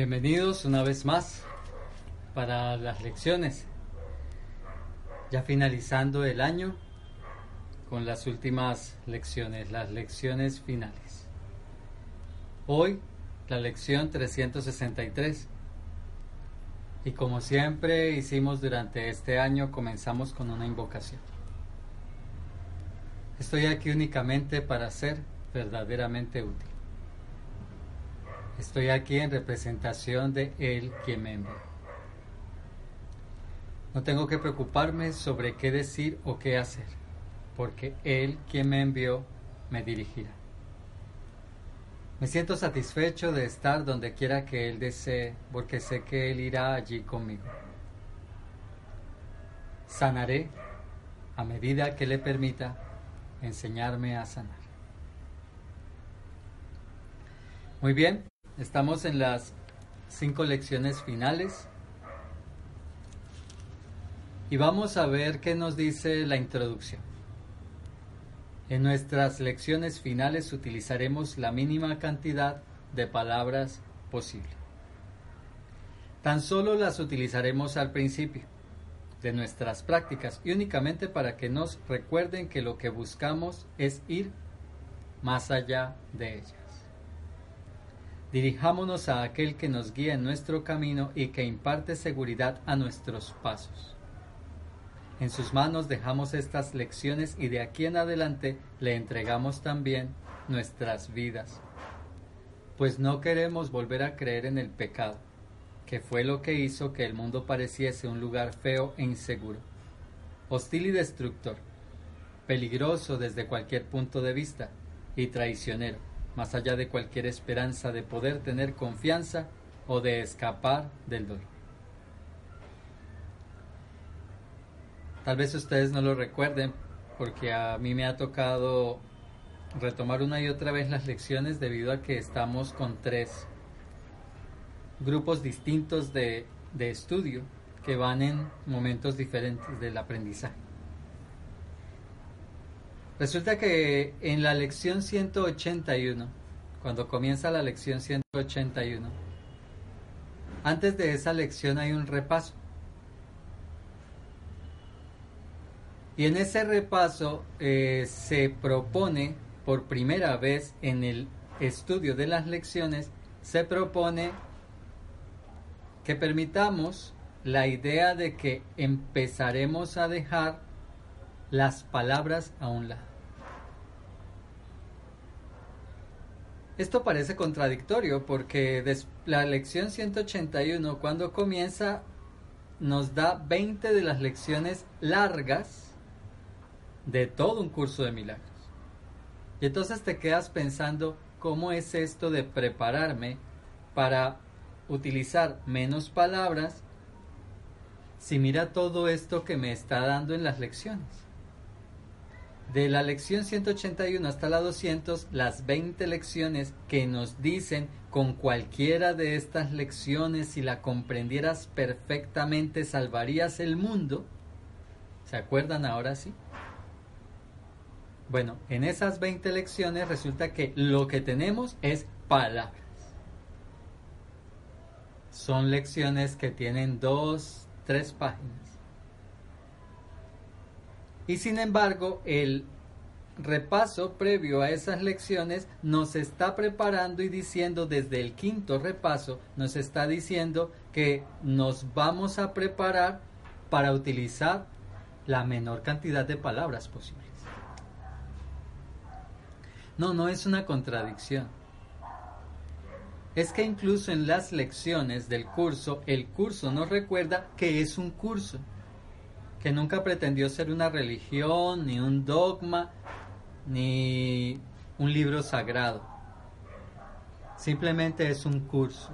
Bienvenidos una vez más para las lecciones. Ya finalizando el año con las últimas lecciones, las lecciones finales. Hoy la lección 363. Y como siempre hicimos durante este año, comenzamos con una invocación. Estoy aquí únicamente para ser verdaderamente útil. Estoy aquí en representación de Él quien me envió. No tengo que preocuparme sobre qué decir o qué hacer, porque Él quien me envió me dirigirá. Me siento satisfecho de estar donde quiera que Él desee, porque sé que Él irá allí conmigo. Sanaré a medida que le permita enseñarme a sanar. Muy bien, Estamos en las cinco lecciones finales y vamos a ver qué nos dice la introducción. En nuestras lecciones finales utilizaremos la mínima cantidad de palabras posible. Tan solo las utilizaremos al principio de nuestras prácticas y únicamente para que nos recuerden que lo que buscamos es ir más allá de ellas. Dirijámonos a aquel que nos guía en nuestro camino y que imparte seguridad a nuestros pasos. En sus manos dejamos estas lecciones y de aquí en adelante le entregamos también nuestras vidas, pues no queremos volver a creer en el pecado, que fue lo que hizo que el mundo pareciese un lugar feo e inseguro, hostil y destructor, peligroso desde cualquier punto de vista y traicionero más allá de cualquier esperanza de poder tener confianza o de escapar del dolor. Tal vez ustedes no lo recuerden porque a mí me ha tocado retomar una y otra vez las lecciones debido a que estamos con tres grupos distintos de, de estudio que van en momentos diferentes del aprendizaje. Resulta que en la lección 181, cuando comienza la lección 181, antes de esa lección hay un repaso. Y en ese repaso eh, se propone por primera vez en el estudio de las lecciones, se propone que permitamos la idea de que empezaremos a dejar las palabras a un lado. Esto parece contradictorio porque la lección 181 cuando comienza nos da 20 de las lecciones largas de todo un curso de milagros. Y entonces te quedas pensando cómo es esto de prepararme para utilizar menos palabras si mira todo esto que me está dando en las lecciones. De la lección 181 hasta la 200, las 20 lecciones que nos dicen con cualquiera de estas lecciones, si la comprendieras perfectamente, salvarías el mundo. ¿Se acuerdan ahora sí? Bueno, en esas 20 lecciones resulta que lo que tenemos es palabras. Son lecciones que tienen dos, tres páginas. Y sin embargo, el repaso previo a esas lecciones nos está preparando y diciendo desde el quinto repaso, nos está diciendo que nos vamos a preparar para utilizar la menor cantidad de palabras posibles. No, no es una contradicción. Es que incluso en las lecciones del curso, el curso nos recuerda que es un curso que nunca pretendió ser una religión, ni un dogma, ni un libro sagrado, simplemente es un curso.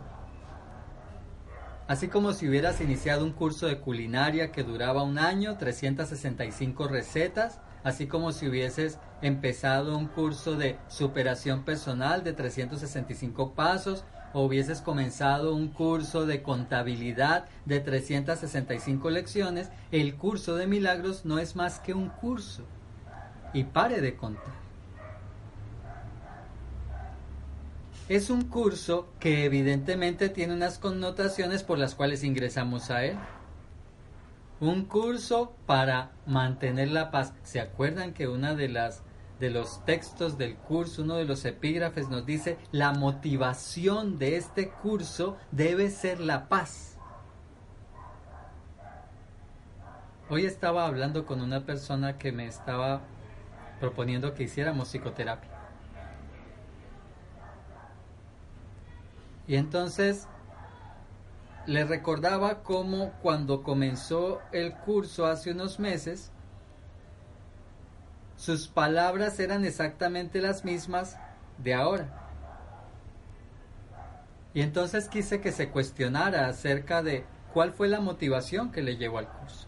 Así como si hubieras iniciado un curso de culinaria que duraba un año, 365 recetas, así como si hubieses empezado un curso de superación personal de 365 pasos, o hubieses comenzado un curso de contabilidad de 365 lecciones, el curso de milagros no es más que un curso. Y pare de contar. Es un curso que evidentemente tiene unas connotaciones por las cuales ingresamos a él. Un curso para mantener la paz. ¿Se acuerdan que una de las de los textos del curso, uno de los epígrafes nos dice, la motivación de este curso debe ser la paz. Hoy estaba hablando con una persona que me estaba proponiendo que hiciéramos psicoterapia. Y entonces le recordaba cómo cuando comenzó el curso hace unos meses, sus palabras eran exactamente las mismas de ahora. Y entonces quise que se cuestionara acerca de cuál fue la motivación que le llevó al curso.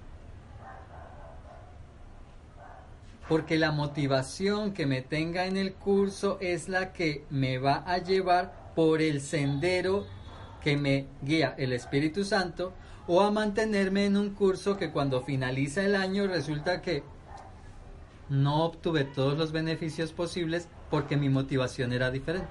Porque la motivación que me tenga en el curso es la que me va a llevar por el sendero que me guía el Espíritu Santo o a mantenerme en un curso que cuando finaliza el año resulta que no obtuve todos los beneficios posibles porque mi motivación era diferente.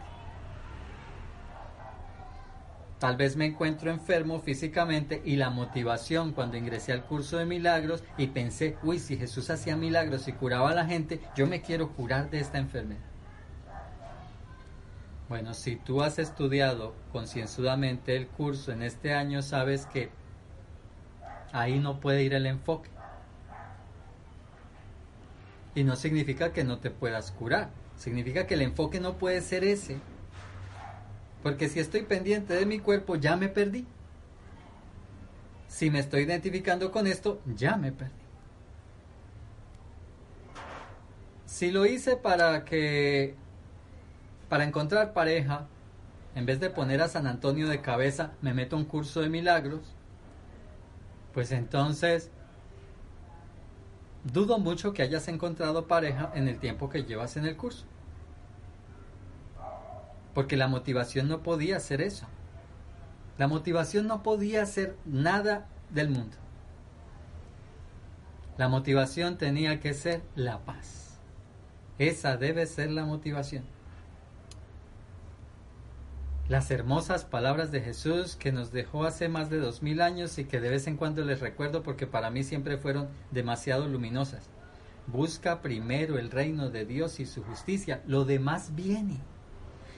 Tal vez me encuentro enfermo físicamente y la motivación cuando ingresé al curso de milagros y pensé, uy, si Jesús hacía milagros y curaba a la gente, yo me quiero curar de esta enfermedad. Bueno, si tú has estudiado concienzudamente el curso en este año, sabes que ahí no puede ir el enfoque. Y no significa que no te puedas curar, significa que el enfoque no puede ser ese. Porque si estoy pendiente de mi cuerpo, ya me perdí. Si me estoy identificando con esto, ya me perdí. Si lo hice para que para encontrar pareja, en vez de poner a San Antonio de cabeza, me meto un curso de milagros, pues entonces dudo mucho que hayas encontrado pareja en el tiempo que llevas en el curso. Porque la motivación no podía ser eso. La motivación no podía ser nada del mundo. La motivación tenía que ser la paz. Esa debe ser la motivación las hermosas palabras de Jesús que nos dejó hace más de dos mil años y que de vez en cuando les recuerdo porque para mí siempre fueron demasiado luminosas. Busca primero el reino de Dios y su justicia, lo demás viene.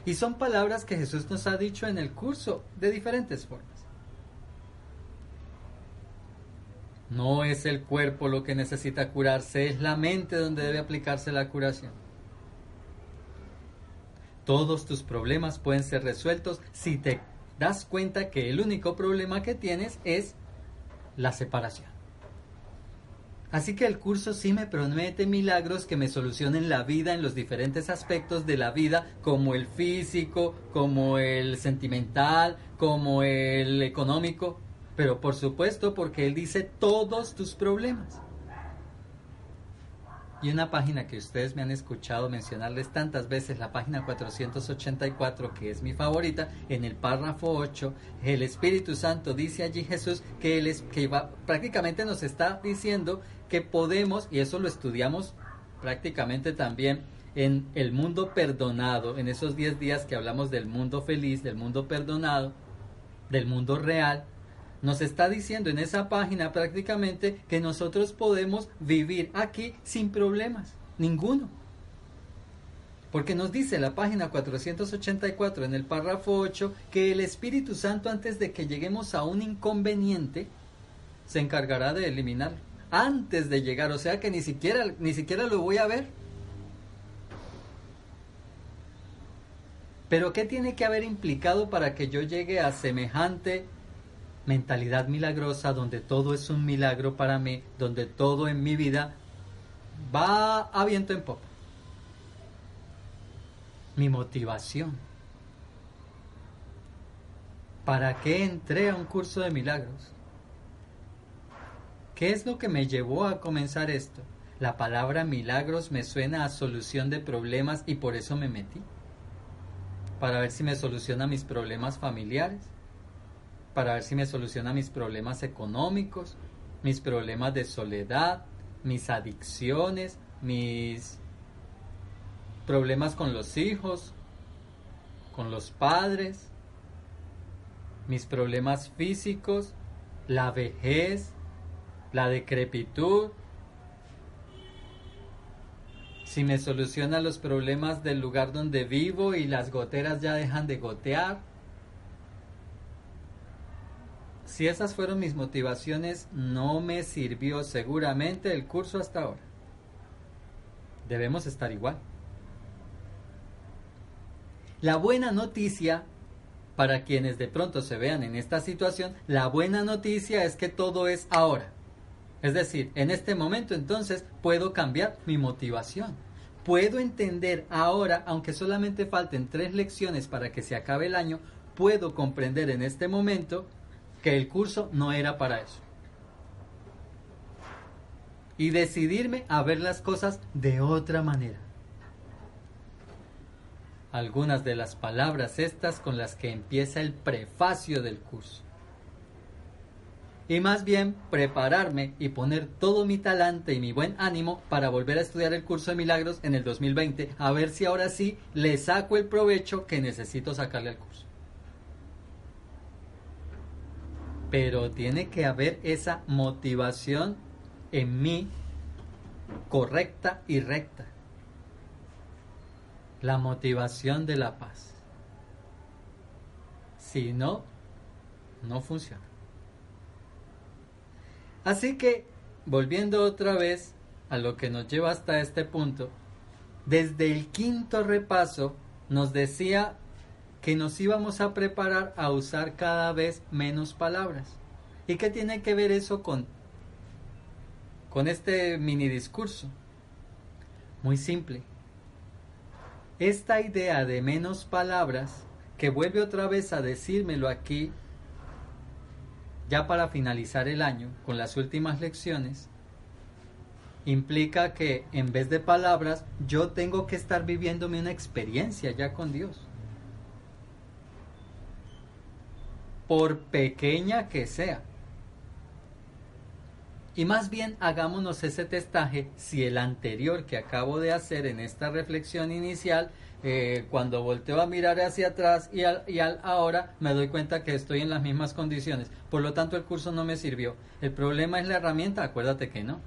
Y son palabras que Jesús nos ha dicho en el curso de diferentes formas. No es el cuerpo lo que necesita curarse, es la mente donde debe aplicarse la curación. Todos tus problemas pueden ser resueltos si te das cuenta que el único problema que tienes es la separación. Así que el curso sí me promete milagros que me solucionen la vida en los diferentes aspectos de la vida, como el físico, como el sentimental, como el económico, pero por supuesto porque Él dice todos tus problemas. Y una página que ustedes me han escuchado mencionarles tantas veces, la página 484, que es mi favorita, en el párrafo 8, el Espíritu Santo dice allí Jesús que, él es, que prácticamente nos está diciendo que podemos, y eso lo estudiamos prácticamente también en el mundo perdonado, en esos 10 días que hablamos del mundo feliz, del mundo perdonado, del mundo real, nos está diciendo en esa página prácticamente que nosotros podemos vivir aquí sin problemas, ninguno. Porque nos dice la página 484 en el párrafo 8 que el Espíritu Santo antes de que lleguemos a un inconveniente se encargará de eliminarlo. Antes de llegar, o sea que ni siquiera, ni siquiera lo voy a ver. Pero ¿qué tiene que haber implicado para que yo llegue a semejante mentalidad milagrosa donde todo es un milagro para mí, donde todo en mi vida va a viento en popa. Mi motivación. ¿Para qué entré a un curso de milagros? ¿Qué es lo que me llevó a comenzar esto? La palabra milagros me suena a solución de problemas y por eso me metí. Para ver si me soluciona mis problemas familiares, para ver si me soluciona mis problemas económicos, mis problemas de soledad, mis adicciones, mis problemas con los hijos, con los padres, mis problemas físicos, la vejez, la decrepitud, si me soluciona los problemas del lugar donde vivo y las goteras ya dejan de gotear. Si esas fueron mis motivaciones, no me sirvió seguramente el curso hasta ahora. Debemos estar igual. La buena noticia, para quienes de pronto se vean en esta situación, la buena noticia es que todo es ahora. Es decir, en este momento entonces puedo cambiar mi motivación. Puedo entender ahora, aunque solamente falten tres lecciones para que se acabe el año, puedo comprender en este momento que el curso no era para eso. Y decidirme a ver las cosas de otra manera. Algunas de las palabras estas con las que empieza el prefacio del curso y más bien prepararme y poner todo mi talante y mi buen ánimo para volver a estudiar el curso de milagros en el 2020, a ver si ahora sí le saco el provecho que necesito sacarle al curso. Pero tiene que haber esa motivación en mí correcta y recta. La motivación de la paz. Si no, no funciona. Así que, volviendo otra vez a lo que nos lleva hasta este punto, desde el quinto repaso nos decía que nos íbamos a preparar a usar cada vez menos palabras. ¿Y qué tiene que ver eso con, con este mini discurso? Muy simple. Esta idea de menos palabras, que vuelve otra vez a decírmelo aquí ya para finalizar el año con las últimas lecciones, implica que en vez de palabras yo tengo que estar viviéndome una experiencia ya con Dios. Por pequeña que sea. Y más bien hagámonos ese testaje si el anterior que acabo de hacer en esta reflexión inicial eh, cuando volteo a mirar hacia atrás y al, y al ahora me doy cuenta que estoy en las mismas condiciones. Por lo tanto, el curso no me sirvió. El problema es la herramienta, acuérdate que no.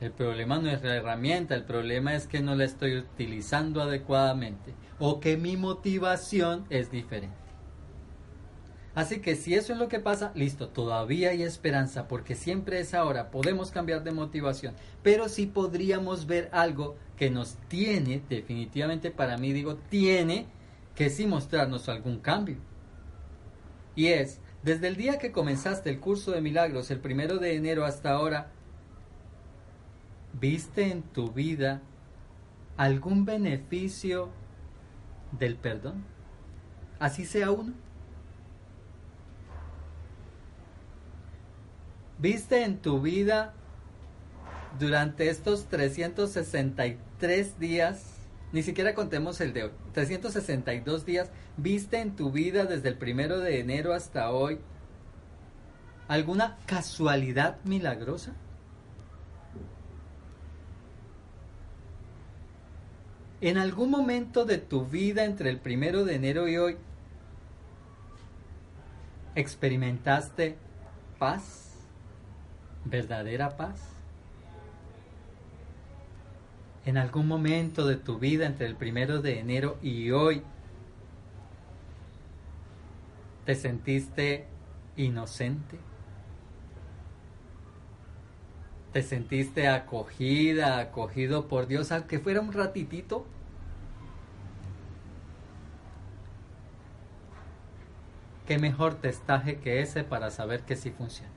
El problema no es la herramienta, el problema es que no la estoy utilizando adecuadamente o que mi motivación es diferente. Así que si eso es lo que pasa, listo, todavía hay esperanza porque siempre es ahora, podemos cambiar de motivación, pero sí podríamos ver algo que nos tiene, definitivamente para mí digo, tiene que sí mostrarnos algún cambio. Y es, desde el día que comenzaste el curso de milagros, el primero de enero hasta ahora, ¿viste en tu vida algún beneficio del perdón? Así sea uno. ¿Viste en tu vida durante estos 363 días, ni siquiera contemos el de hoy, 362 días, ¿viste en tu vida desde el primero de enero hasta hoy alguna casualidad milagrosa? En algún momento de tu vida entre el primero de enero y hoy, ¿experimentaste paz? Verdadera paz? En algún momento de tu vida entre el primero de enero y hoy, ¿te sentiste inocente? ¿Te sentiste acogida, acogido por Dios, aunque fuera un ratitito? ¿Qué mejor testaje que ese para saber que sí funciona?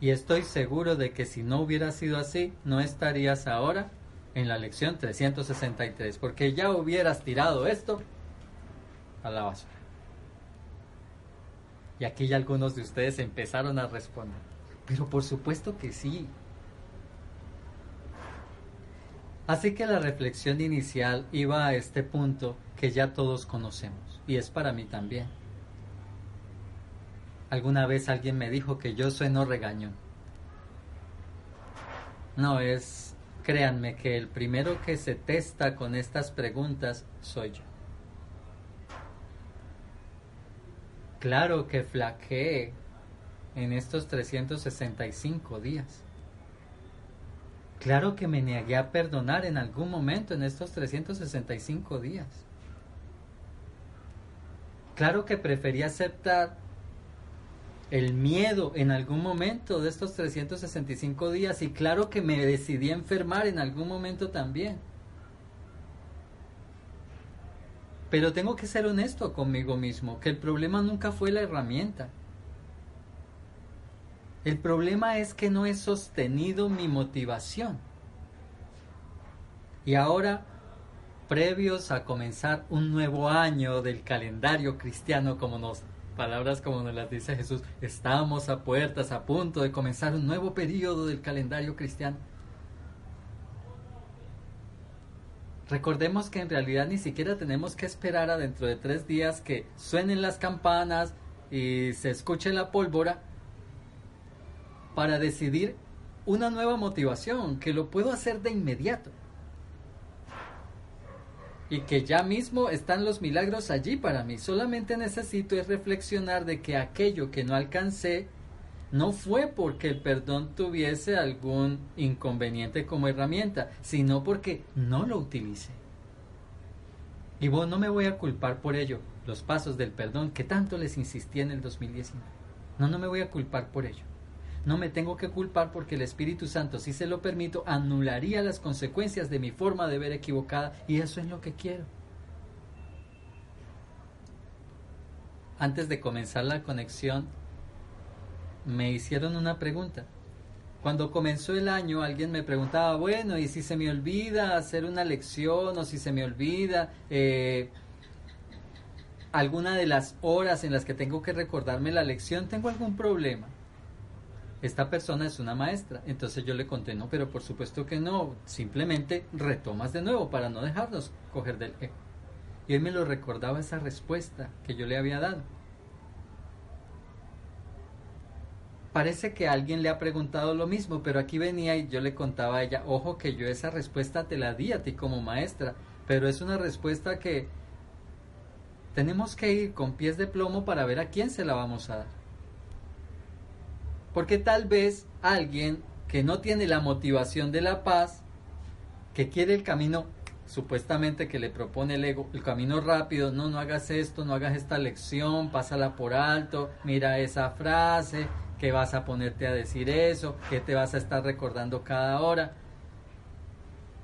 Y estoy seguro de que si no hubiera sido así, no estarías ahora en la lección 363, porque ya hubieras tirado esto a la basura. Y aquí ya algunos de ustedes empezaron a responder. Pero por supuesto que sí. Así que la reflexión inicial iba a este punto que ya todos conocemos, y es para mí también. Alguna vez alguien me dijo que yo sueno regañón. No es, créanme que el primero que se testa con estas preguntas soy yo. Claro que flaqueé en estos 365 días. Claro que me negué a perdonar en algún momento en estos 365 días. Claro que preferí aceptar el miedo en algún momento de estos 365 días y claro que me decidí a enfermar en algún momento también. Pero tengo que ser honesto conmigo mismo, que el problema nunca fue la herramienta. El problema es que no he sostenido mi motivación. Y ahora, previos a comenzar un nuevo año del calendario cristiano, como nos palabras como nos las dice Jesús, estamos a puertas, a punto de comenzar un nuevo periodo del calendario cristiano. Recordemos que en realidad ni siquiera tenemos que esperar a dentro de tres días que suenen las campanas y se escuche la pólvora para decidir una nueva motivación, que lo puedo hacer de inmediato. Y que ya mismo están los milagros allí para mí. Solamente necesito es reflexionar de que aquello que no alcancé no fue porque el perdón tuviese algún inconveniente como herramienta, sino porque no lo utilicé. Y bueno, no me voy a culpar por ello, los pasos del perdón que tanto les insistí en el 2019. No, no me voy a culpar por ello. No me tengo que culpar porque el Espíritu Santo, si se lo permito, anularía las consecuencias de mi forma de ver equivocada y eso es lo que quiero. Antes de comenzar la conexión, me hicieron una pregunta. Cuando comenzó el año alguien me preguntaba, bueno, ¿y si se me olvida hacer una lección o si se me olvida eh, alguna de las horas en las que tengo que recordarme la lección? ¿Tengo algún problema? Esta persona es una maestra. Entonces yo le conté, no, pero por supuesto que no, simplemente retomas de nuevo para no dejarnos coger del eco. Y él me lo recordaba esa respuesta que yo le había dado. Parece que alguien le ha preguntado lo mismo, pero aquí venía y yo le contaba a ella, ojo que yo esa respuesta te la di a ti como maestra, pero es una respuesta que tenemos que ir con pies de plomo para ver a quién se la vamos a dar. Porque tal vez alguien que no tiene la motivación de la paz, que quiere el camino supuestamente que le propone el ego, el camino rápido, no, no hagas esto, no hagas esta lección, pásala por alto, mira esa frase, que vas a ponerte a decir eso, que te vas a estar recordando cada hora.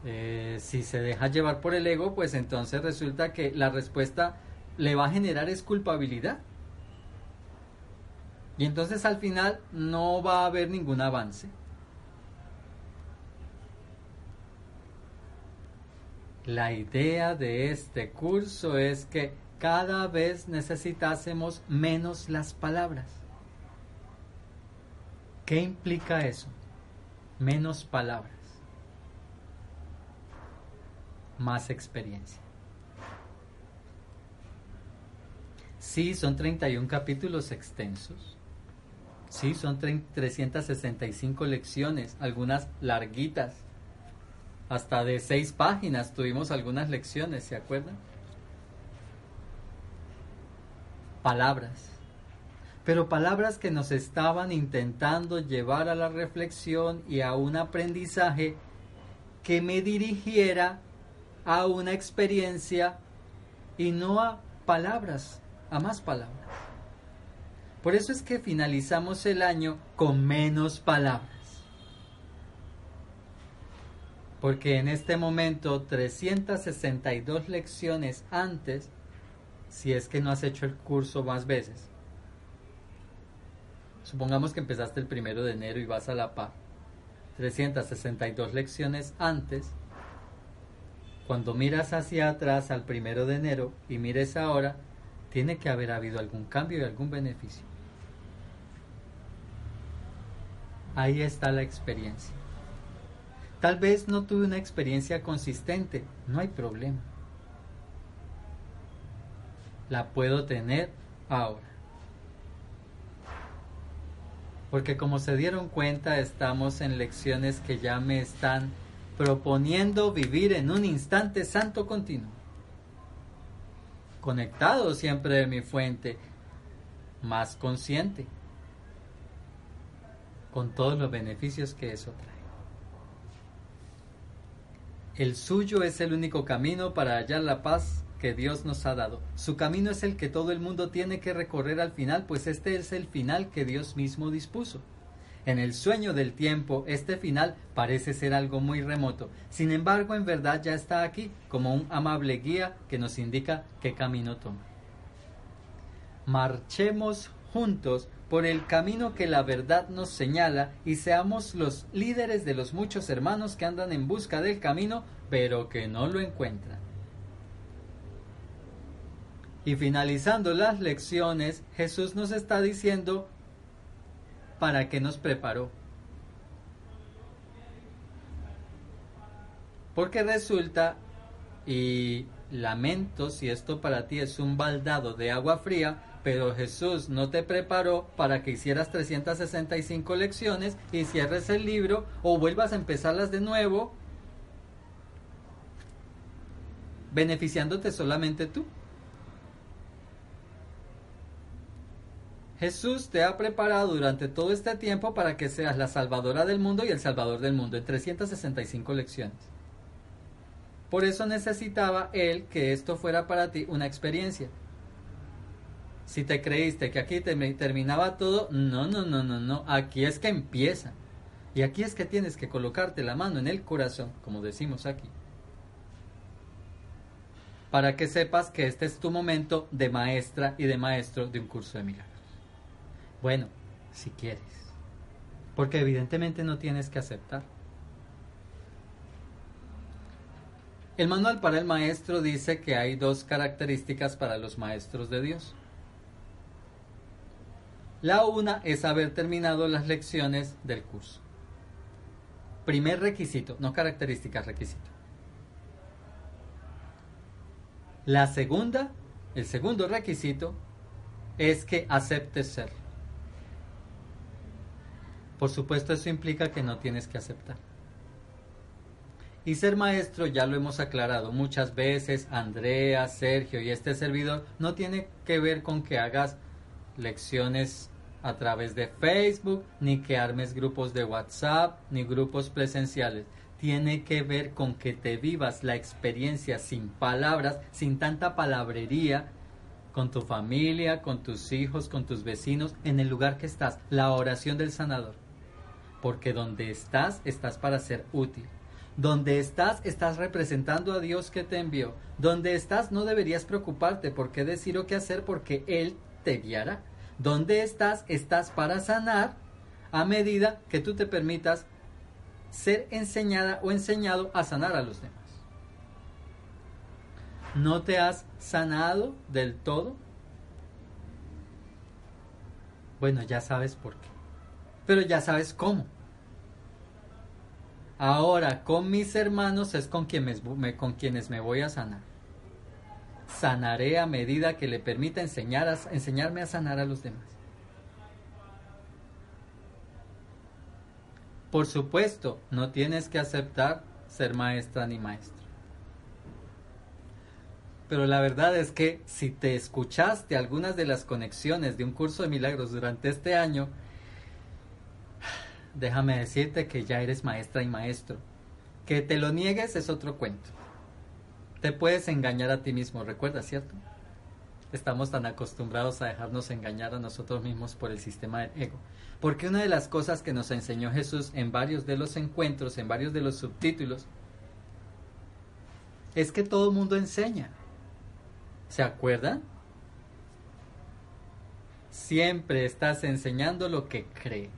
Eh, si se deja llevar por el ego, pues entonces resulta que la respuesta le va a generar es culpabilidad. Y entonces al final no va a haber ningún avance. La idea de este curso es que cada vez necesitásemos menos las palabras. ¿Qué implica eso? Menos palabras. Más experiencia. Sí, son 31 capítulos extensos Sí, son 365 lecciones, algunas larguitas, hasta de seis páginas tuvimos algunas lecciones, ¿se acuerdan? Palabras, pero palabras que nos estaban intentando llevar a la reflexión y a un aprendizaje que me dirigiera a una experiencia y no a palabras, a más palabras. Por eso es que finalizamos el año con menos palabras. Porque en este momento 362 lecciones antes, si es que no has hecho el curso más veces, supongamos que empezaste el primero de enero y vas a la PA, 362 lecciones antes, Cuando miras hacia atrás al primero de enero y mires ahora, tiene que haber habido algún cambio y algún beneficio. Ahí está la experiencia. Tal vez no tuve una experiencia consistente, no hay problema. La puedo tener ahora. Porque como se dieron cuenta, estamos en lecciones que ya me están proponiendo vivir en un instante santo continuo. Conectado siempre de mi fuente, más consciente, con todos los beneficios que eso trae. El suyo es el único camino para hallar la paz que Dios nos ha dado. Su camino es el que todo el mundo tiene que recorrer al final, pues este es el final que Dios mismo dispuso. En el sueño del tiempo, este final parece ser algo muy remoto. Sin embargo, en verdad ya está aquí, como un amable guía que nos indica qué camino tomar. Marchemos juntos por el camino que la verdad nos señala y seamos los líderes de los muchos hermanos que andan en busca del camino, pero que no lo encuentran. Y finalizando las lecciones, Jesús nos está diciendo para qué nos preparó. Porque resulta, y lamento si esto para ti es un baldado de agua fría, pero Jesús no te preparó para que hicieras 365 lecciones y cierres el libro o vuelvas a empezarlas de nuevo, beneficiándote solamente tú. Jesús te ha preparado durante todo este tiempo para que seas la salvadora del mundo y el salvador del mundo en 365 lecciones. Por eso necesitaba Él que esto fuera para ti una experiencia. Si te creíste que aquí terminaba todo, no, no, no, no, no, aquí es que empieza. Y aquí es que tienes que colocarte la mano en el corazón, como decimos aquí, para que sepas que este es tu momento de maestra y de maestro de un curso de milagros. Bueno, si quieres. Porque evidentemente no tienes que aceptar. El manual para el maestro dice que hay dos características para los maestros de Dios. La una es haber terminado las lecciones del curso. Primer requisito, no características, requisito. La segunda, el segundo requisito es que aceptes ser. Por supuesto, eso implica que no tienes que aceptar. Y ser maestro, ya lo hemos aclarado muchas veces, Andrea, Sergio y este servidor, no tiene que ver con que hagas lecciones a través de Facebook, ni que armes grupos de WhatsApp, ni grupos presenciales. Tiene que ver con que te vivas la experiencia sin palabras, sin tanta palabrería, con tu familia, con tus hijos, con tus vecinos, en el lugar que estás. La oración del sanador porque donde estás, estás para ser útil. Donde estás, estás representando a Dios que te envió. Donde estás, no deberías preocuparte por qué decir o qué hacer, porque Él te guiará. Donde estás, estás para sanar a medida que tú te permitas ser enseñada o enseñado a sanar a los demás. ¿No te has sanado del todo? Bueno, ya sabes por qué pero ya sabes cómo. Ahora con mis hermanos es con, con quienes me voy a sanar. Sanaré a medida que le permita enseñar enseñarme a sanar a los demás. Por supuesto, no tienes que aceptar ser maestra ni maestro. Pero la verdad es que si te escuchaste algunas de las conexiones de un curso de milagros durante este año, déjame decirte que ya eres maestra y maestro. Que te lo niegues es otro cuento. Te puedes engañar a ti mismo, recuerda, ¿cierto? Estamos tan acostumbrados a dejarnos engañar a nosotros mismos por el sistema del ego. Porque una de las cosas que nos enseñó Jesús en varios de los encuentros, en varios de los subtítulos, es que todo mundo enseña. ¿Se acuerdan? Siempre estás enseñando lo que crees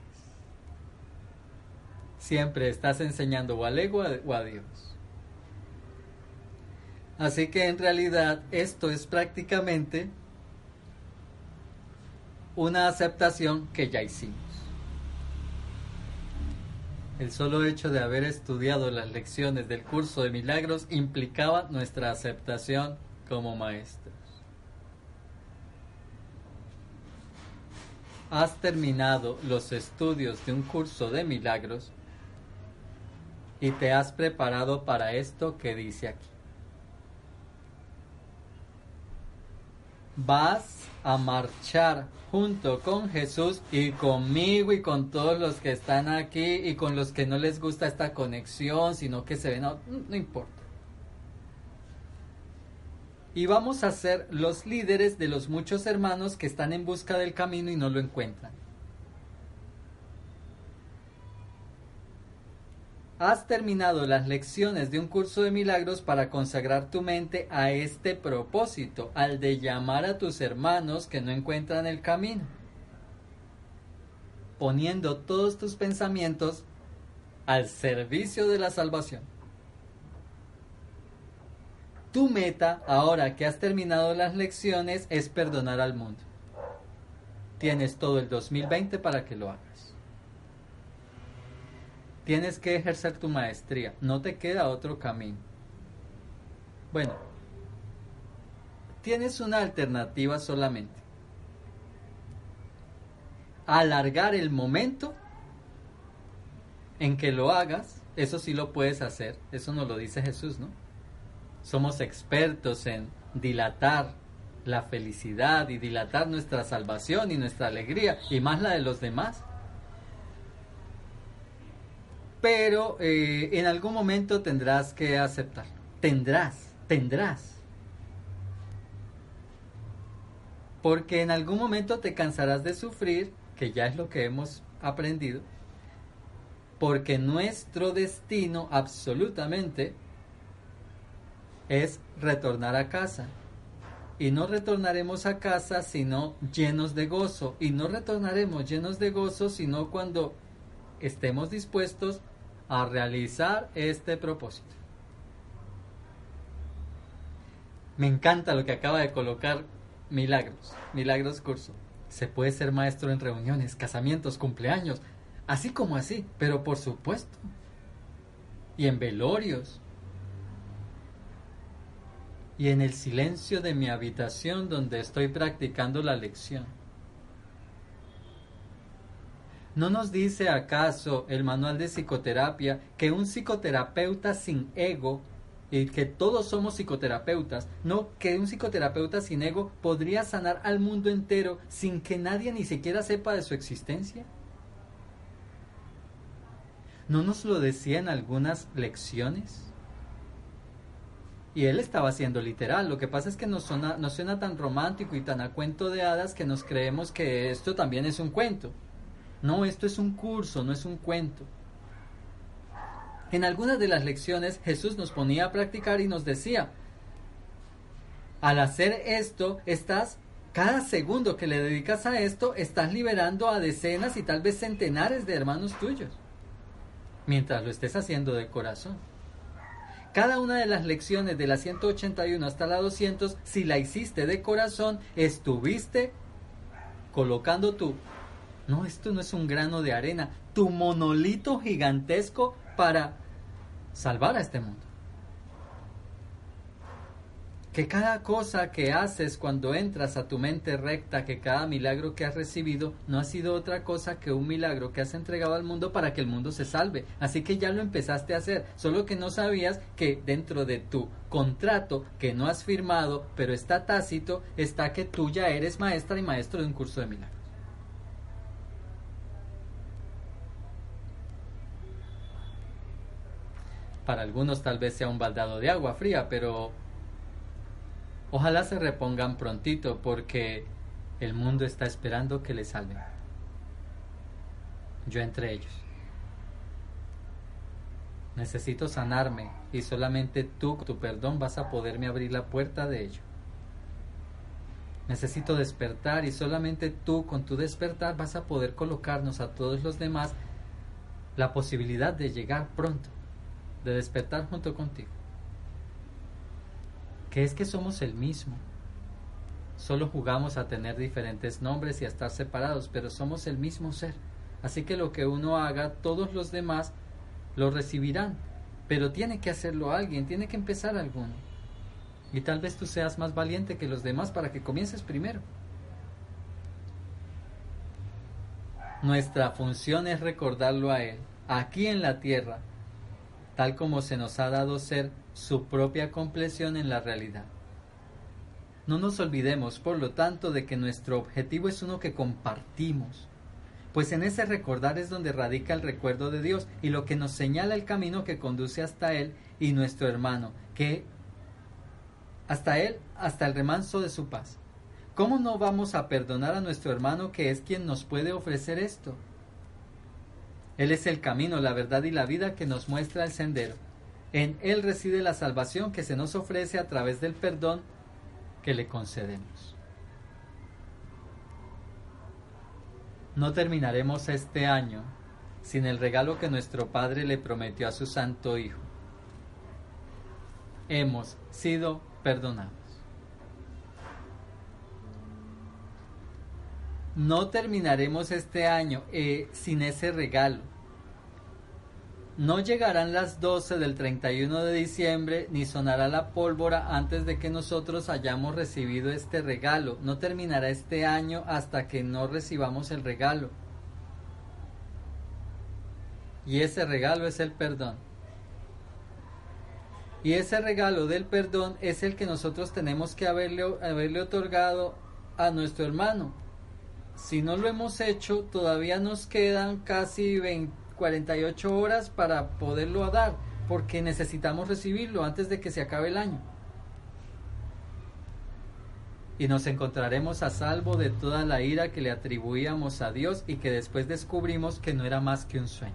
siempre estás enseñando o al ego o a Dios. Así que en realidad esto es prácticamente una aceptación que ya hicimos. El solo hecho de haber estudiado las lecciones del curso de milagros implicaba nuestra aceptación como maestros. Has terminado los estudios de un curso de milagros y te has preparado para esto que dice aquí. Vas a marchar junto con Jesús y conmigo y con todos los que están aquí y con los que no les gusta esta conexión, sino que se ven, no, no importa. Y vamos a ser los líderes de los muchos hermanos que están en busca del camino y no lo encuentran. Has terminado las lecciones de un curso de milagros para consagrar tu mente a este propósito, al de llamar a tus hermanos que no encuentran el camino, poniendo todos tus pensamientos al servicio de la salvación. Tu meta, ahora que has terminado las lecciones, es perdonar al mundo. Tienes todo el 2020 para que lo hagas. Tienes que ejercer tu maestría, no te queda otro camino. Bueno, tienes una alternativa solamente. Alargar el momento en que lo hagas, eso sí lo puedes hacer, eso nos lo dice Jesús, ¿no? Somos expertos en dilatar la felicidad y dilatar nuestra salvación y nuestra alegría y más la de los demás pero eh, en algún momento tendrás que aceptarlo. Tendrás, tendrás. Porque en algún momento te cansarás de sufrir, que ya es lo que hemos aprendido, porque nuestro destino absolutamente es retornar a casa. Y no retornaremos a casa sino llenos de gozo. Y no retornaremos llenos de gozo sino cuando estemos dispuestos a realizar este propósito. Me encanta lo que acaba de colocar Milagros, Milagros Curso. Se puede ser maestro en reuniones, casamientos, cumpleaños, así como así, pero por supuesto. Y en velorios. Y en el silencio de mi habitación donde estoy practicando la lección. ¿No nos dice acaso el manual de psicoterapia que un psicoterapeuta sin ego y que todos somos psicoterapeutas, no que un psicoterapeuta sin ego podría sanar al mundo entero sin que nadie ni siquiera sepa de su existencia? ¿No nos lo decía en algunas lecciones? Y él estaba siendo literal. Lo que pasa es que nos suena, nos suena tan romántico y tan a cuento de hadas que nos creemos que esto también es un cuento. No, esto es un curso, no es un cuento. En algunas de las lecciones Jesús nos ponía a practicar y nos decía, al hacer esto, estás, cada segundo que le dedicas a esto, estás liberando a decenas y tal vez centenares de hermanos tuyos, mientras lo estés haciendo de corazón. Cada una de las lecciones de la 181 hasta la 200, si la hiciste de corazón, estuviste colocando tu no, esto no es un grano de arena, tu monolito gigantesco para salvar a este mundo. Que cada cosa que haces cuando entras a tu mente recta, que cada milagro que has recibido no ha sido otra cosa que un milagro que has entregado al mundo para que el mundo se salve. Así que ya lo empezaste a hacer, solo que no sabías que dentro de tu contrato que no has firmado, pero está tácito, está que tú ya eres maestra y maestro de un curso de milagros. Para algunos tal vez sea un baldado de agua fría, pero ojalá se repongan prontito porque el mundo está esperando que le salven. Yo entre ellos. Necesito sanarme y solamente tú, tu perdón, vas a poderme abrir la puerta de ello. Necesito despertar y solamente tú con tu despertar vas a poder colocarnos a todos los demás la posibilidad de llegar pronto de despertar junto contigo. que es que somos el mismo. Solo jugamos a tener diferentes nombres y a estar separados, pero somos el mismo ser. Así que lo que uno haga, todos los demás lo recibirán. Pero tiene que hacerlo alguien, tiene que empezar alguno. Y tal vez tú seas más valiente que los demás para que comiences primero. Nuestra función es recordarlo a Él, aquí en la tierra, tal como se nos ha dado ser su propia compleción en la realidad. No nos olvidemos, por lo tanto, de que nuestro objetivo es uno que compartimos, pues en ese recordar es donde radica el recuerdo de Dios y lo que nos señala el camino que conduce hasta Él y nuestro hermano, que hasta Él, hasta el remanso de su paz. ¿Cómo no vamos a perdonar a nuestro hermano que es quien nos puede ofrecer esto? Él es el camino, la verdad y la vida que nos muestra el sendero. En Él reside la salvación que se nos ofrece a través del perdón que le concedemos. No terminaremos este año sin el regalo que nuestro Padre le prometió a su Santo Hijo. Hemos sido perdonados. No terminaremos este año eh, sin ese regalo no llegarán las 12 del 31 de diciembre ni sonará la pólvora antes de que nosotros hayamos recibido este regalo. No terminará este año hasta que no recibamos el regalo. Y ese regalo es el perdón. Y ese regalo del perdón es el que nosotros tenemos que haberle, haberle otorgado a nuestro hermano. Si no lo hemos hecho, todavía nos quedan casi 20 48 horas para poderlo dar, porque necesitamos recibirlo antes de que se acabe el año. Y nos encontraremos a salvo de toda la ira que le atribuíamos a Dios y que después descubrimos que no era más que un sueño.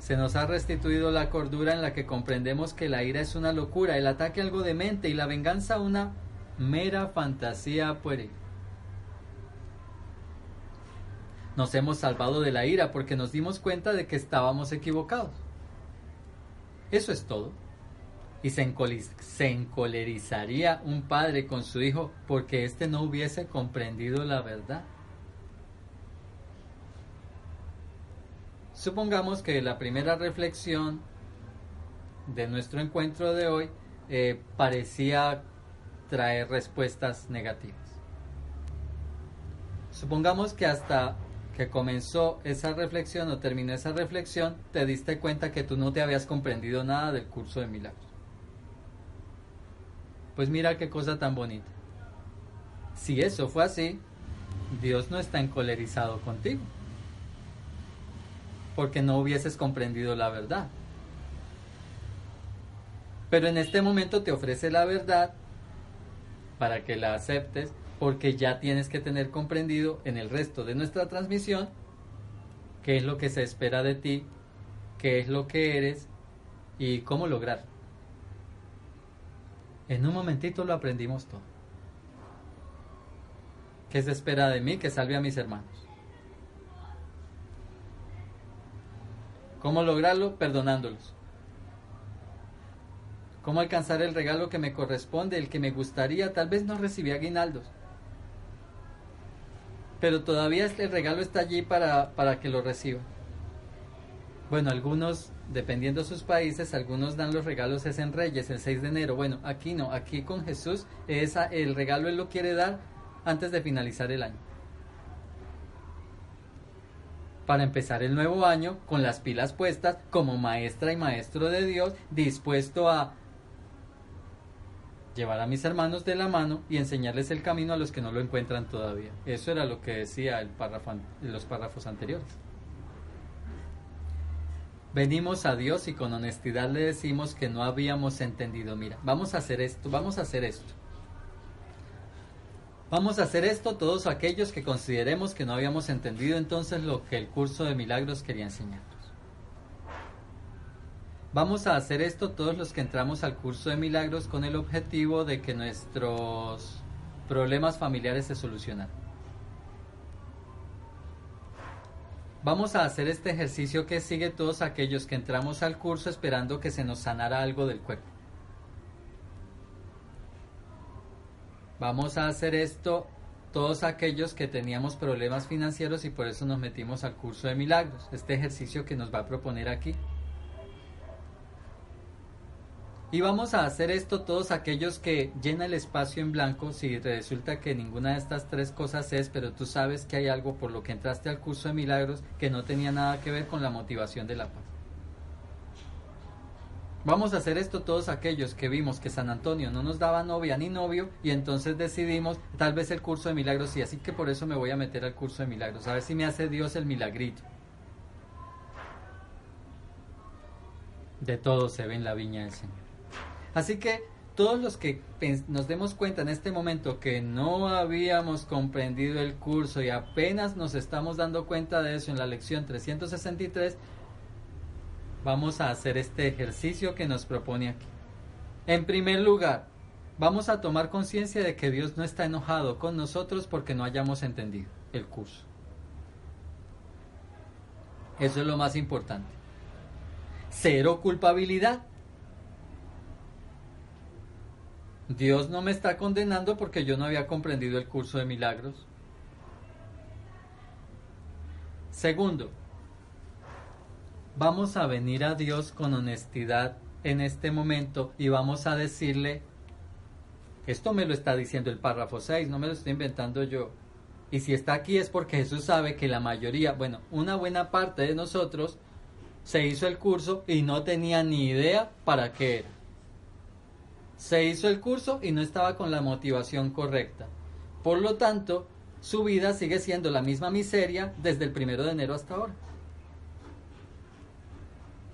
Se nos ha restituido la cordura en la que comprendemos que la ira es una locura, el ataque algo demente y la venganza una mera fantasía pueril. Nos hemos salvado de la ira porque nos dimos cuenta de que estábamos equivocados. Eso es todo. Y se, encolerizaría un padre con su hijo porque éste no hubiese comprendido la verdad. Supongamos que la primera reflexión de nuestro encuentro de hoy eh, parecía traer respuestas negativas. Supongamos que hasta que comenzó esa reflexión o terminó esa reflexión, te diste cuenta que tú no te habías comprendido nada del curso de milagros. Pues mira qué cosa tan bonita. Si eso fue así, Dios no está encolerizado contigo. Porque no hubieses comprendido la verdad. Pero en este momento te ofrece la verdad para que la aceptes porque ya tienes que tener comprendido en el resto de nuestra transmisión qué es lo que se espera de ti, qué es lo que eres y cómo lograr. En un momentito lo aprendimos todo. ¿Qué se espera de mí? Que salve a mis hermanos. ¿Cómo lograrlo? Perdonándolos. ¿Cómo alcanzar el regalo que me corresponde, el que me gustaría? Tal vez no recibí aguinaldos pero todavía el regalo está allí para, para que lo reciba. Bueno, algunos, dependiendo de sus países, algunos dan los regalos es en Reyes, el 6 de enero. Bueno, aquí no, aquí con Jesús esa, el regalo Él lo quiere dar antes de finalizar el año. Para empezar el nuevo año con las pilas puestas como maestra y maestro de Dios, dispuesto a llevar a mis hermanos de la mano y enseñarles el camino a los que no lo encuentran todavía. Eso era lo que decía los párrafos anteriores. Venimos a Dios y con honestidad le decimos que no habíamos entendido. Mira, vamos a hacer esto, vamos a hacer esto. Vamos a hacer esto todos aquellos que consideremos que no habíamos entendido entonces lo que el curso de milagros quería enseñar. Vamos a hacer esto todos los que entramos al curso de milagros con el objetivo de que nuestros problemas familiares se solucionen. Vamos a hacer este ejercicio que sigue todos aquellos que entramos al curso esperando que se nos sanara algo del cuerpo. Vamos a hacer esto todos aquellos que teníamos problemas financieros y por eso nos metimos al curso de milagros, este ejercicio que nos va a proponer aquí. Y vamos a hacer esto todos aquellos que llena el espacio en blanco si resulta que ninguna de estas tres cosas es, pero tú sabes que hay algo por lo que entraste al curso de milagros que no tenía nada que ver con la motivación de la paz. Vamos a hacer esto todos aquellos que vimos que San Antonio no nos daba novia ni novio y entonces decidimos tal vez el curso de milagros sí, así que por eso me voy a meter al curso de milagros, a ver si me hace Dios el milagrito. De todo se ve en la viña del Señor. Así que todos los que nos demos cuenta en este momento que no habíamos comprendido el curso y apenas nos estamos dando cuenta de eso en la lección 363, vamos a hacer este ejercicio que nos propone aquí. En primer lugar, vamos a tomar conciencia de que Dios no está enojado con nosotros porque no hayamos entendido el curso. Eso es lo más importante. Cero culpabilidad. Dios no me está condenando porque yo no había comprendido el curso de milagros. Segundo, vamos a venir a Dios con honestidad en este momento y vamos a decirle, esto me lo está diciendo el párrafo 6, no me lo estoy inventando yo. Y si está aquí es porque Jesús sabe que la mayoría, bueno, una buena parte de nosotros se hizo el curso y no tenía ni idea para qué era se hizo el curso y no estaba con la motivación correcta. Por lo tanto, su vida sigue siendo la misma miseria desde el primero de enero hasta ahora.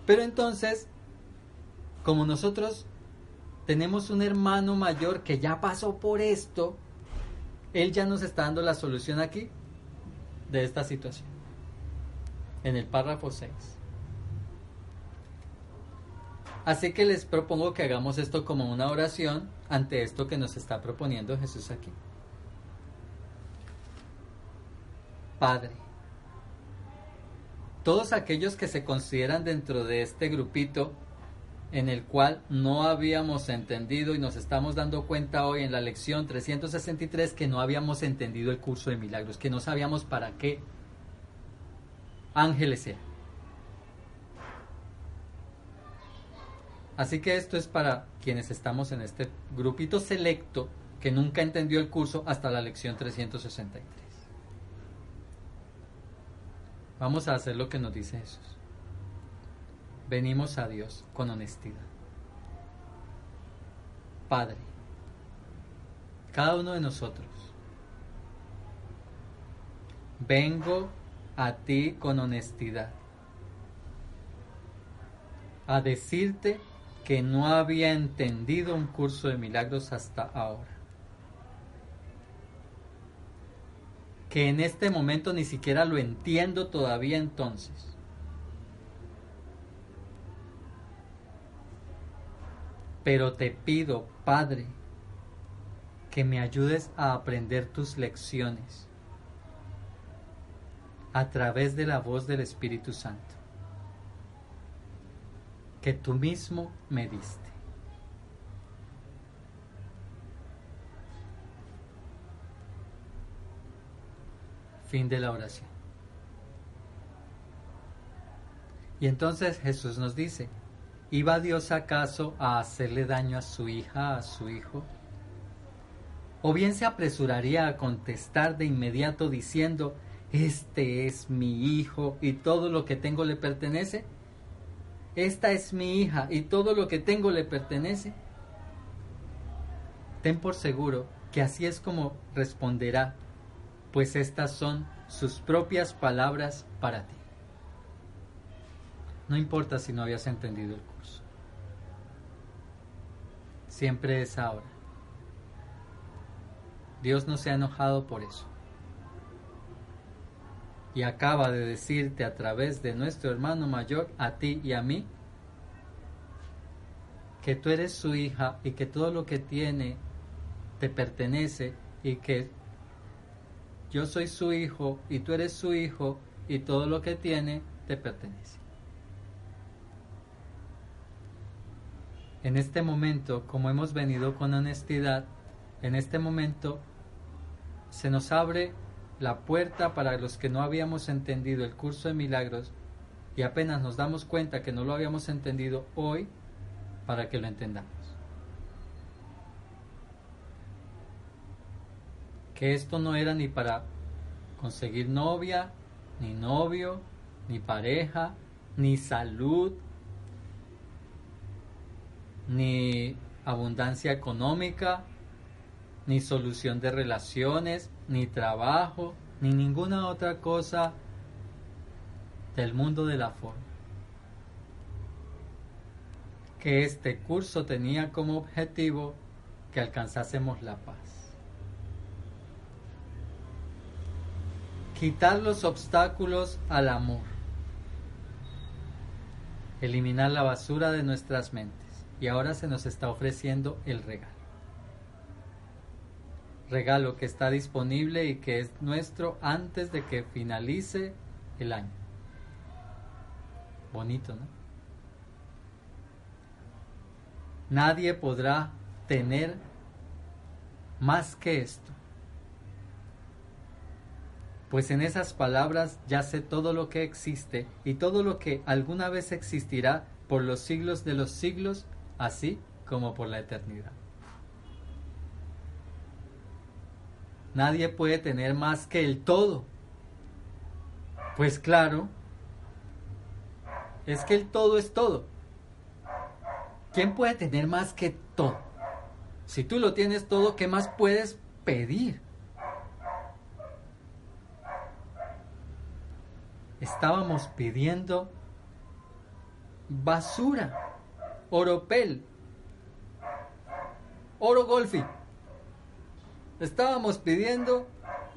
Pero entonces, como nosotros tenemos un hermano mayor que ya pasó por esto, él ya nos está dando la solución aquí de esta situación. En el párrafo 6. Así que les propongo que hagamos esto como una oración ante esto que nos está proponiendo Jesús aquí. Padre, todos aquellos que se consideran dentro de este grupito en el cual no habíamos entendido y nos estamos dando cuenta hoy en la lección 363 que no habíamos entendido el curso de milagros, que no sabíamos para qué ángeles sean. Así que esto es para quienes estamos en este grupito selecto que nunca entendió el curso hasta la lección 363. Vamos a hacer lo que nos dice Jesús. Venimos a Dios con honestidad. Padre, cada uno de nosotros, vengo a ti con honestidad, a decirte que no había entendido un curso de milagros hasta ahora. Que en este momento ni siquiera lo entiendo todavía entonces. Pero te pido, Padre, que me ayudes a aprender tus lecciones a través de la voz del Espíritu Santo que tú mismo me diste. Fin de la oración. Y entonces Jesús nos dice, ¿iba Dios acaso a hacerle daño a su hija, a su hijo? ¿O bien se apresuraría a contestar de inmediato diciendo, este es mi hijo y todo lo que tengo le pertenece? Esta es mi hija y todo lo que tengo le pertenece? Ten por seguro que así es como responderá, pues estas son sus propias palabras para ti. No importa si no habías entendido el curso. Siempre es ahora. Dios no se ha enojado por eso. Y acaba de decirte a través de nuestro hermano mayor, a ti y a mí, que tú eres su hija y que todo lo que tiene te pertenece y que yo soy su hijo y tú eres su hijo y todo lo que tiene te pertenece. En este momento, como hemos venido con honestidad, en este momento se nos abre la puerta para los que no habíamos entendido el curso de milagros y apenas nos damos cuenta que no lo habíamos entendido hoy para que lo entendamos. Que esto no era ni para conseguir novia, ni novio, ni pareja, ni salud, ni abundancia económica, ni solución de relaciones, ni trabajo, ni ninguna otra cosa del mundo de la forma. Que este curso tenía como objetivo que alcanzásemos la paz. Quitar los obstáculos al amor. Eliminar la basura de nuestras mentes. Y ahora se nos está ofreciendo el regalo regalo que está disponible y que es nuestro antes de que finalice el año. Bonito, ¿no? Nadie podrá tener más que esto. Pues en esas palabras ya sé todo lo que existe y todo lo que alguna vez existirá por los siglos de los siglos, así como por la eternidad. Nadie puede tener más que el todo. Pues claro, es que el todo es todo. ¿Quién puede tener más que todo? Si tú lo tienes todo, ¿qué más puedes pedir? Estábamos pidiendo basura, oropel, oro golfi. Estábamos pidiendo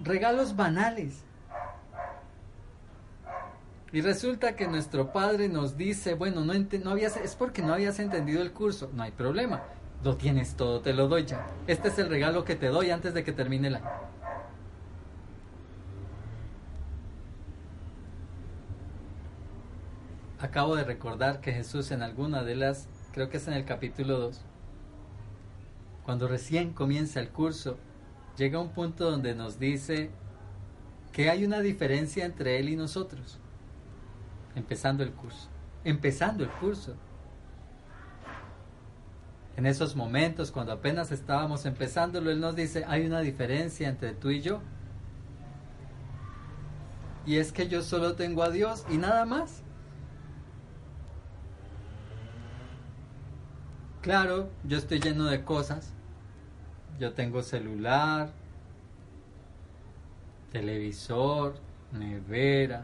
regalos banales. Y resulta que nuestro padre nos dice, bueno, no, no habías, es porque no habías entendido el curso. No hay problema. Lo tienes todo, te lo doy ya. Este es el regalo que te doy antes de que termine el año. Acabo de recordar que Jesús en alguna de las, creo que es en el capítulo 2, cuando recién comienza el curso, llega un punto donde nos dice que hay una diferencia entre él y nosotros. Empezando el curso. Empezando el curso. En esos momentos, cuando apenas estábamos empezándolo, él nos dice, hay una diferencia entre tú y yo. Y es que yo solo tengo a Dios y nada más. Claro, yo estoy lleno de cosas, yo tengo celular, televisor, nevera.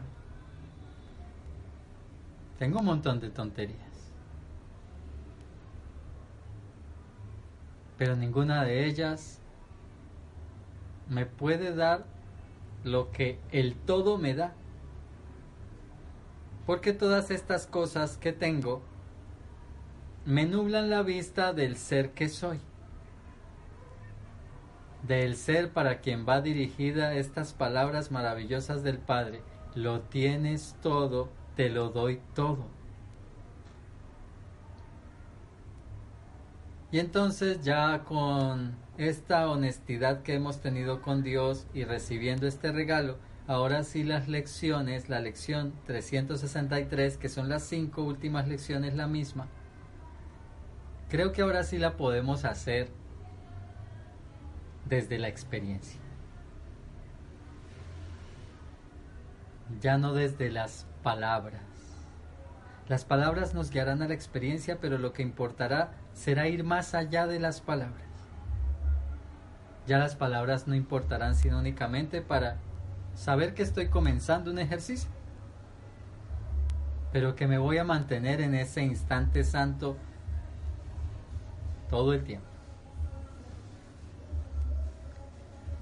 Tengo un montón de tonterías. Pero ninguna de ellas me puede dar lo que el todo me da. Porque todas estas cosas que tengo me nublan la vista del ser que soy del ser para quien va dirigida estas palabras maravillosas del Padre, lo tienes todo, te lo doy todo. Y entonces ya con esta honestidad que hemos tenido con Dios y recibiendo este regalo, ahora sí las lecciones, la lección 363, que son las cinco últimas lecciones la misma, creo que ahora sí la podemos hacer desde la experiencia. Ya no desde las palabras. Las palabras nos guiarán a la experiencia, pero lo que importará será ir más allá de las palabras. Ya las palabras no importarán sino únicamente para saber que estoy comenzando un ejercicio, pero que me voy a mantener en ese instante santo todo el tiempo.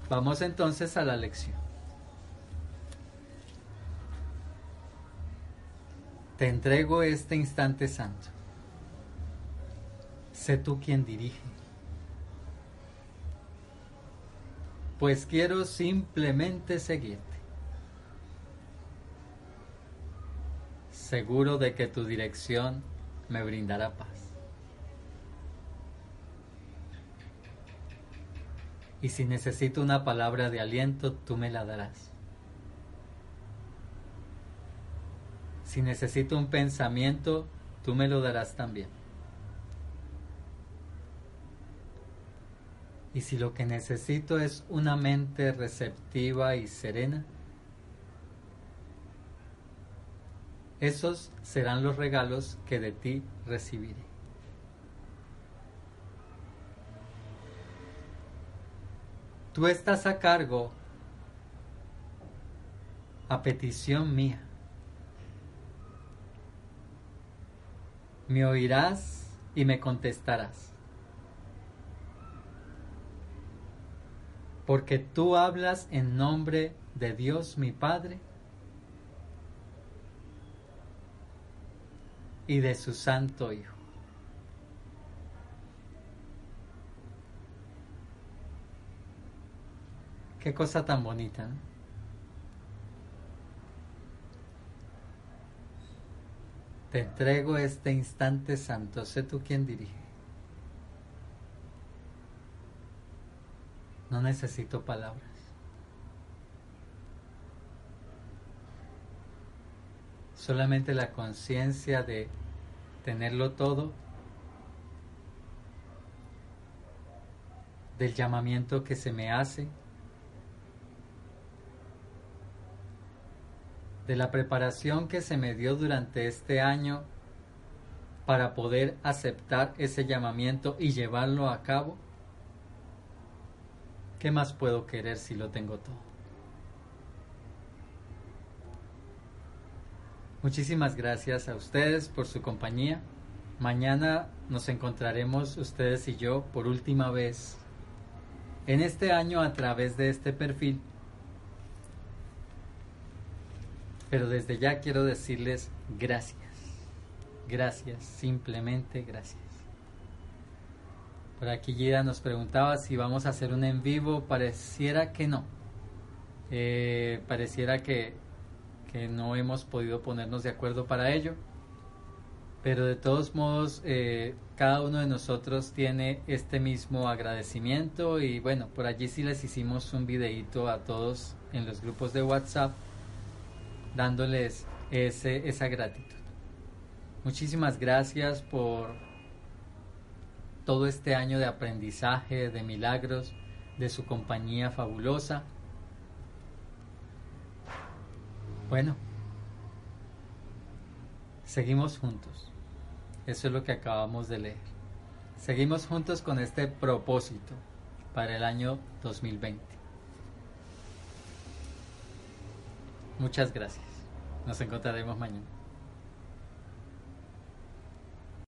Vamos entonces a la lección. Te entrego este instante santo. Sé tú quien dirige. Pues quiero simplemente seguirte. Seguro de que tu dirección me brindará paz. Y si necesito una palabra de aliento, tú me la darás. Si necesito un pensamiento, tú me lo darás también. Y si lo que necesito es una mente receptiva y serena, esos serán los regalos que de ti recibiré. Tú estás a cargo a petición mía. Me oirás y me contestarás. Porque tú hablas en nombre de Dios mi Padre y de su Santo Hijo. Qué cosa tan bonita. Te entrego este instante santo, sé tú quien dirige. No necesito palabras. Solamente la conciencia de tenerlo todo, del llamamiento que se me hace, de la preparación que se me dio durante este año para poder aceptar ese llamamiento y llevarlo a cabo, ¿qué más puedo querer si lo tengo todo? Muchísimas gracias a ustedes por su compañía. Mañana nos encontraremos ustedes y yo por última vez en este año a través de este perfil Pero desde ya quiero decirles gracias. Gracias, simplemente gracias. Por aquí Gida nos preguntaba si vamos a hacer un en vivo. Pareciera que no. Eh, pareciera que, que, no hemos podido ponernos de acuerdo para ello. Pero de todos modos, eh, cada uno de nosotros tiene este mismo agradecimiento. Y bueno, por allí sí les hicimos un videito a todos en los grupos de WhatsApp dándoles ese, esa gratitud. Muchísimas gracias por todo este año de aprendizaje, de milagros, de su compañía fabulosa. Bueno, seguimos juntos. Eso es lo que acabamos de leer. Seguimos juntos con este propósito para el año 2020. Muchas gracias. Nos encontraremos mañana.